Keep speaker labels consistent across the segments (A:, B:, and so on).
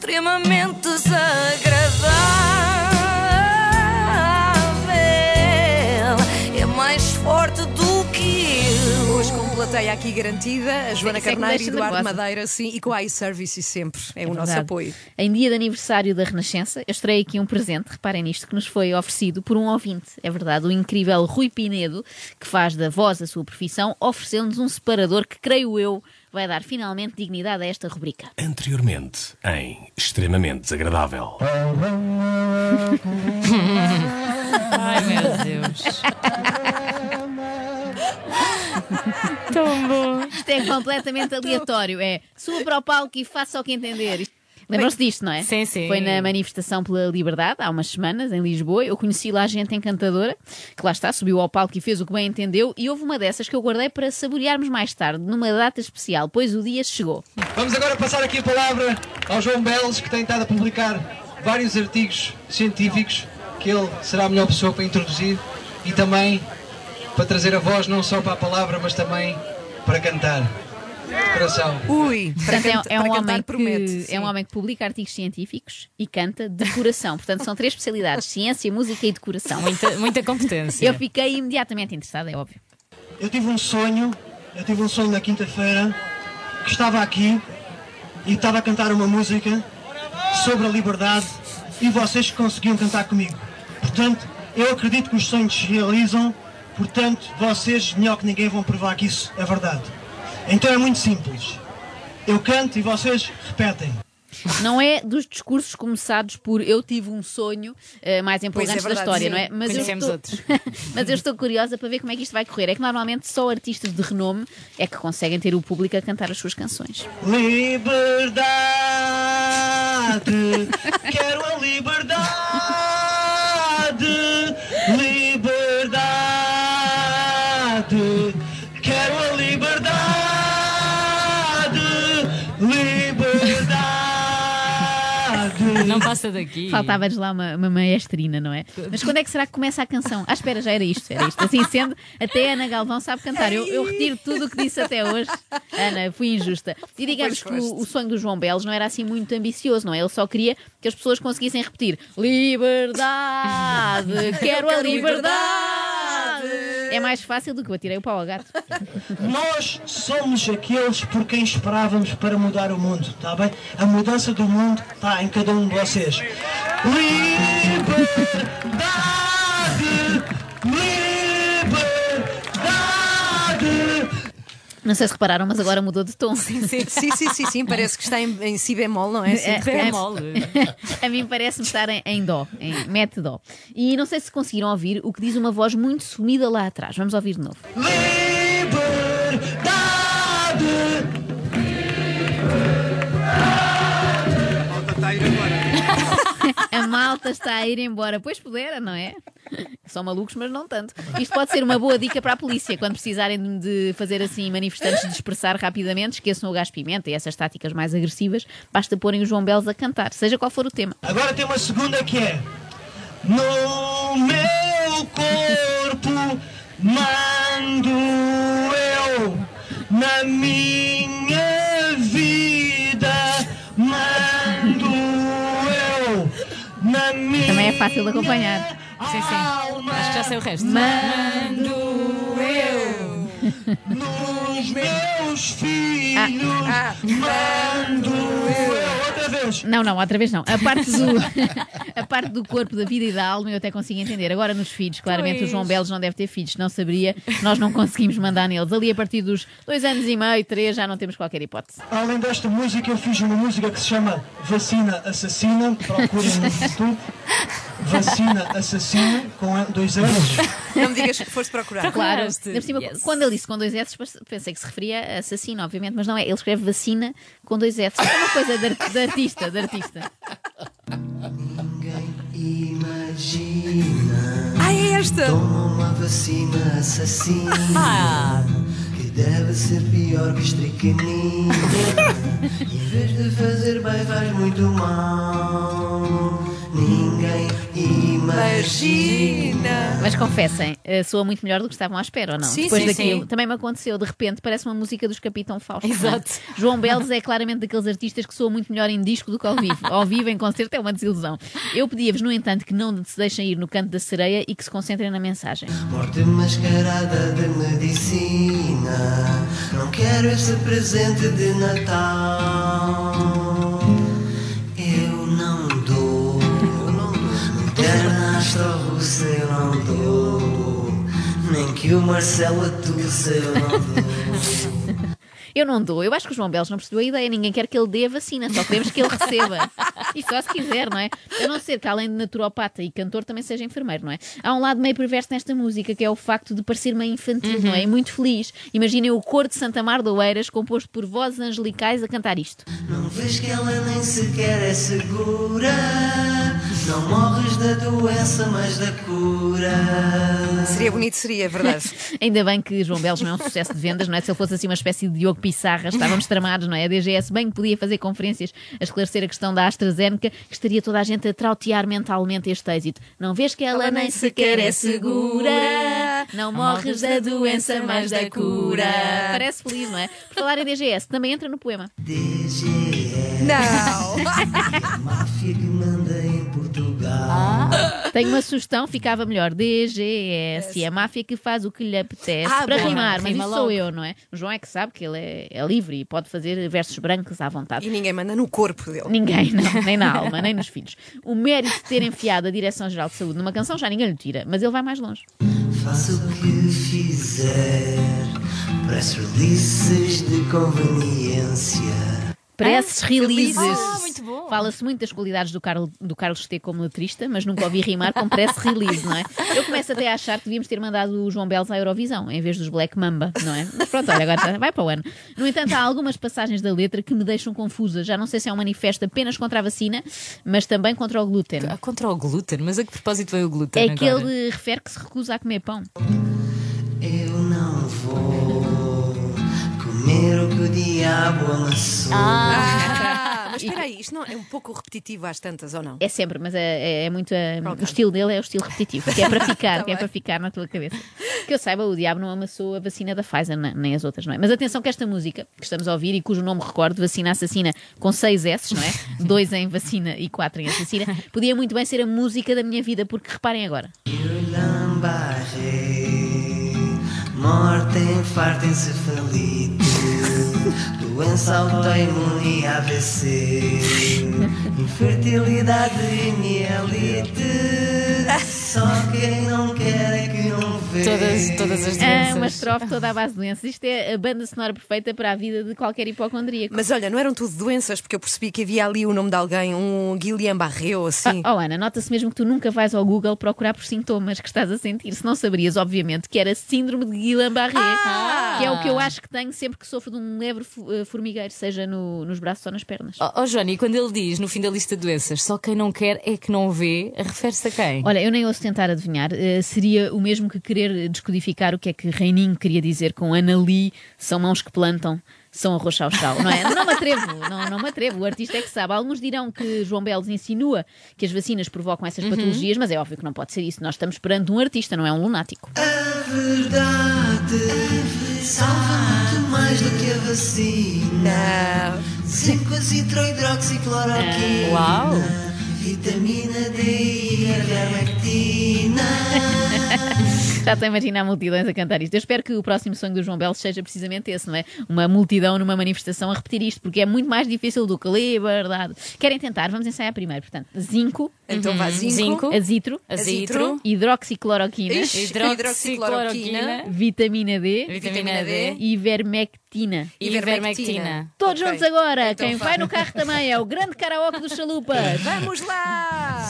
A: extremamente desagradável. É mais forte do que eu.
B: Hoje com plateia aqui garantida, a Joana
C: é que
B: Carneiro e
C: deixa
B: Eduardo
C: nervosa.
B: Madeira, sim, e com a iService sempre. É, o nosso
C: Verdade.
B: apoio.
C: Em dia de aniversário da Renascença, eu estarei aqui um presente, reparem nisto, que nos foi oferecido por um ouvinte. É verdade, o incrível Rui Pinedo, que faz da voz a sua profissão, ofereceu-nos um separador que, creio eu, vai dar finalmente dignidade a esta rubrica.
D: Anteriormente, em Extremamente Desagradável.
E: Ai meu Deus. Tão bom.
C: Isto é completamente aleatório. É suba para o palco e faça o que entender. Isto- Lembram-se disto, não é?
E: Sim, sim.
C: Foi na manifestação pela liberdade, há umas semanas, em Lisboa. Eu conheci lá gente encantadora, que lá está, subiu ao palco e fez o que bem entendeu. E houve uma dessas que eu guardei para saborearmos mais tarde, numa data especial, pois o dia chegou.
F: Vamos agora passar aqui a palavra ao João Belos, que tem estado a publicar vários artigos científicos, que ele será a melhor pessoa para introduzir e também para trazer a voz não só para a palavra, mas também para cantar. Coração.
B: Ui, para,
C: Portanto, é- é,
B: para
C: um homem
B: promete.
C: que, é um homem que publica artigos científicos e canta decoração. Portanto, são três especialidades: ciência, música e decoração.
E: Muita, muita competência.
C: Eu fiquei imediatamente interessada, é óbvio.
F: Eu tive um sonho, eu tive um sonho na quinta-feira, que estava aqui e estava a cantar uma música sobre a liberdade e vocês conseguiam cantar comigo. Portanto, eu acredito que os sonhos se realizam, portanto, vocês, melhor que ninguém, vão provar que isso é verdade. Então é muito simples. Eu canto e vocês repetem.
C: Não é dos discursos começados por eu tive um sonho eh, mais empolgantes da
B: verdade,
C: história,
B: sim.
C: não é? Mas eu, estou...
E: outros.
C: Mas eu estou curiosa para ver como é que isto vai correr. É que normalmente só artistas de renome é que conseguem ter o público a cantar as suas canções.
F: Liberdade, quero a liberdade,
E: Não passa daqui.
C: Faltava-lhes lá uma, uma maestrina, não é? Mas quando é que será que começa a canção? Ah, espera, já era isto, era isto. Assim sendo, até Ana Galvão sabe cantar. Eu, eu retiro tudo o que disse até hoje. Ana, fui injusta. E digamos que o, o sonho do João Belos não era assim muito ambicioso, não é? Ele só queria que as pessoas conseguissem repetir: Liberdade, quero a liberdade. É mais fácil do que eu atirei o pau ao gato.
F: Nós somos aqueles por quem esperávamos para mudar o mundo, está bem? A mudança do mundo está em cada um de vocês. Liberdade!
C: Não sei se repararam, mas agora mudou de tom.
B: Sim, sim, sim, sim, sim, parece que está em, em si bemol, não é? Sim.
C: É,
E: Bem
C: é-
E: mole.
C: A mim parece-me estar em, em dó, em mete dó. E não sei se conseguiram ouvir o que diz uma voz muito sumida lá atrás. Vamos ouvir de novo. Malta está a ir embora. Pois pudera, não é? São malucos, mas não tanto. Isto pode ser uma boa dica para a polícia. Quando precisarem de fazer assim manifestantes dispersar rapidamente, esqueçam o gás pimenta e essas táticas mais agressivas. Basta porem o João Belos a cantar, seja qual for o tema.
F: Agora tem uma segunda que é No meu corpo mando eu Na minha
C: fácil de acompanhar.
E: Sim, sim.
F: alma
E: Acho que já sei o resto.
F: mando eu Nos meus filhos
B: ah.
F: mando eu Outra vez
C: Não, não, outra vez não. A parte do, a parte do corpo, da vida e da alma eu até consigo entender. Agora nos filhos, claramente
E: Pois.
C: o João Belos não deve ter filhos, não saberia. Nós não conseguimos mandar neles. Ali a partir dos dois anos e meio, três, já não temos qualquer hipótese.
F: Além desta música, eu fiz uma música que se chama Vacina Assassina. Procurem no YouTube. Vacina Assassina, com dois L's.
B: Não me digas que foste procurar.
C: Claro, cima,
E: Yes.
C: quando ele disse com dois S, pensei que se referia a assassino, obviamente, mas não é. Ele escreve vacina com dois S. É uma coisa de, de artista, de artista.
G: Ninguém imagina
B: Ah, é esta!
G: Toma uma vacina assassina
E: Ah,
G: Que deve ser pior que estricanina em vez de fazer bem faz muito mal
A: Imagina.
C: Mas confessem, eh, soa muito melhor do que estavam à espera, ou não?
A: Sim,
C: Depois
E: sim,
C: daquilo.
E: sim.
C: Também me aconteceu, de repente, parece uma música dos Capitão Fausto. é?
E: Exato.
C: João Belos é claramente daqueles artistas que soa muito melhor em disco do que ao vivo. Ao vivo, em concerto, é uma desilusão. Eu pedia-vos, no entanto, que não se deixem ir no canto da sereia e que se concentrem na mensagem.
G: Morte mascarada de medicina. Não quero esse presente de Natal. Nem que o Marcelo atussa eu não dou.
C: Eu acho que o João Belos não percebeu a ideia. Ninguém quer que ele dê a vacina, só queremos que ele receba. E só se quiser, não é? A não ser que, além de naturopata e cantor, também seja enfermeiro, não é? Há um lado meio perverso nesta música, que é o facto de parecer meio infantil, não é? E muito feliz. Imaginem o coro de Santa Mar de Oeiras, composto por vozes angelicais, a cantar isto.
G: Não vês que ela nem sequer é segura. Não morres da doença, mas da cura.
B: Seria bonito, seria, é verdade.
C: Ainda bem que João Belos não é um sucesso de vendas, não é? Se ele fosse assim uma espécie de Diogo Pissarra, estávamos tramados, não é? A DGS bem que podia fazer conferências a esclarecer a questão da AstraZeneca, que estaria toda a gente a trautear mentalmente este êxito. Não vês que ela nem sequer é segura, não morres da doença, mas da cura. Parece feliz, não é? Por falar em DGS, também entra no poema.
G: DGE,
B: Não!
G: máfia que manda em Portugal.
C: Tenho uma sugestão, ficava melhor. DGS, é a máfia que faz o que lhe apetece.
B: Ah,
C: para
B: boa.
C: rimar, mas
E: Rima
C: isso sou eu, não é? O João é que sabe que ele é, é livre e pode fazer versos brancos à vontade.
B: E ninguém manda no corpo dele.
C: Ninguém, não, nem na alma, nem nos filhos. O mérito de ter enfiado a Direção-Geral de Saúde numa canção já ninguém lhe tira, mas ele vai mais longe.
G: Faça o que fizer, press releases de conveniência.
C: Releases.
E: Ah, muito bom.
C: Fala-se muito das qualidades do, Carl, do Carlos T como letrista, mas nunca ouvi rimar com press release, não é? Eu começo até a achar que devíamos ter mandado o João Belos à Eurovisão, em vez dos Black Mamba, não é? Mas pronto, olha, agora vai para o ano. No entanto, há algumas passagens da letra que me deixam confusa. Já não sei se é um manifesto apenas contra a vacina, mas também contra o glúten.
E: Ah, Contra o glúten, mas a que propósito veio o glúten?
C: É que
E: agora?
C: ele refere que se recusa a comer pão.
G: Comer o que o diabo amassou.
B: Ah, mas espera aí, isto não é um pouco repetitivo às tantas, ou não?
C: É sempre, mas é, é- é muito.
B: Ok.
C: O estilo dele é o estilo repetitivo, que é para ficar,
B: Tá
C: que é
B: bem.
C: para ficar na tua cabeça. Que eu saiba, o diabo não amassou a vacina da Pfizer, ne- nem as outras, não é? Mas atenção que esta música que estamos a ouvir e cujo nome recordo, Vacina Assassina, com seis S, não é? Dois em vacina e quatro em assassina, podia muito bem ser a música da minha vida, porque reparem agora.
G: Lambarré, morte, infarto, encefalite, doença autoimune AVC, infertilidade e mielite. Só quem não quer é que não vê.
E: Todas, todas as
C: É
E: doenças.
C: uma estrofe toda à base de doenças. Isto é a banda sonora perfeita para a vida de qualquer hipocondríaco.
B: Mas olha, não eram tudo doenças, porque eu percebi que havia ali o nome de alguém, um Guilherme Barreu, assim.
C: Oh, Ana, nota-se mesmo que tu nunca vais ao Google procurar por sintomas que estás a sentir. Se não saberias, obviamente, que era síndrome de Guillain-Barré, que é o que eu acho que tenho sempre que sofro de um leve fu- eh, formigueiro, seja no- nos braços ou nas pernas.
E: Oh, oh, Johnny, quando ele diz no fim da lista de doenças só quem não quer é que não vê, refere-se a quem?
C: Olha, eu nem ouço tentar adivinhar. eh, seria o mesmo que querer descodificar o que é que Reininho queria dizer com Ana Lee, são mãos que plantam. São arroz chau chau, não é? Não me atrevo, não, não me atrevo. O artista é que sabe. Alguns dirão que João Belos insinua que as vacinas provocam essas patologias, mas é óbvio que não pode ser isso. Nós estamos perante um artista, não é um lunático.
G: A verdade salva muito mais do que a vacina. Zinco, hidroxicloroquina.
E: Uau!
G: Vitamina D e ivermectina.
C: Já estou a imaginar multidões a cantar isto. Eu espero que o próximo sonho do João Belos seja precisamente esse, não é? Uma multidão numa manifestação a repetir isto, porque é muito mais difícil do que liberdade. Querem tentar? Vamos ensaiar primeiro. Portanto, zinco,
B: Então vá, zinco,
E: Zinco.
C: azitro,
E: Azitro,
C: hidroxicloroquina,
B: Ixi.
E: hidroxicloroquina,
C: vitamina D
E: vitamina D
C: e ivermectina.
E: ivermectina.
C: Todos
B: Ok.
C: juntos agora.
B: Então
C: Quem vai no carro também é o grande karaoke dos chalupas.
B: Vamos lá!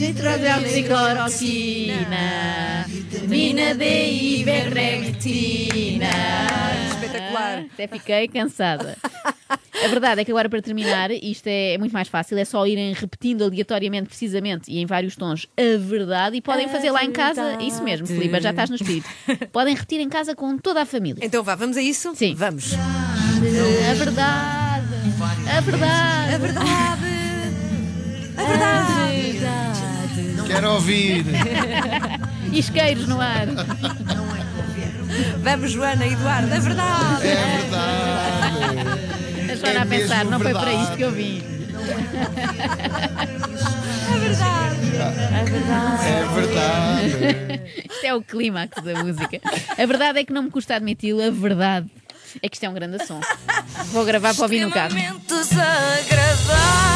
C: Hidroxicloroquina, vitamina D e ivermectina.
B: Espetacular.
C: Até fiquei cansada. A verdade é que agora para terminar, isto é muito mais fácil, é só irem repetindo aleatoriamente, precisamente e em vários tons a verdade e podem fazer lá em casa, isso mesmo, Filipe, já estás no espírito. Podem repetir em casa com toda a família.
B: Então vá, vamos a isso?
C: Sim.
B: Vamos.
C: A verdade, a verdade,
B: A verdade! A verdade!
G: Não
H: Quero ouvir.
C: Isqueiros no ar.
B: Vamos, Joana, Eduardo, é verdade.
H: É verdade.
C: A Joana a pensar, não foi para
H: verdade.
C: isto que eu vim.
H: É verdade.
C: Isto é o clímax da música. A verdade é que não me custa admiti-lo, a verdade é que isto é um grande som. Vou gravar para ouvir no carro.
E: Extremamente desagradável.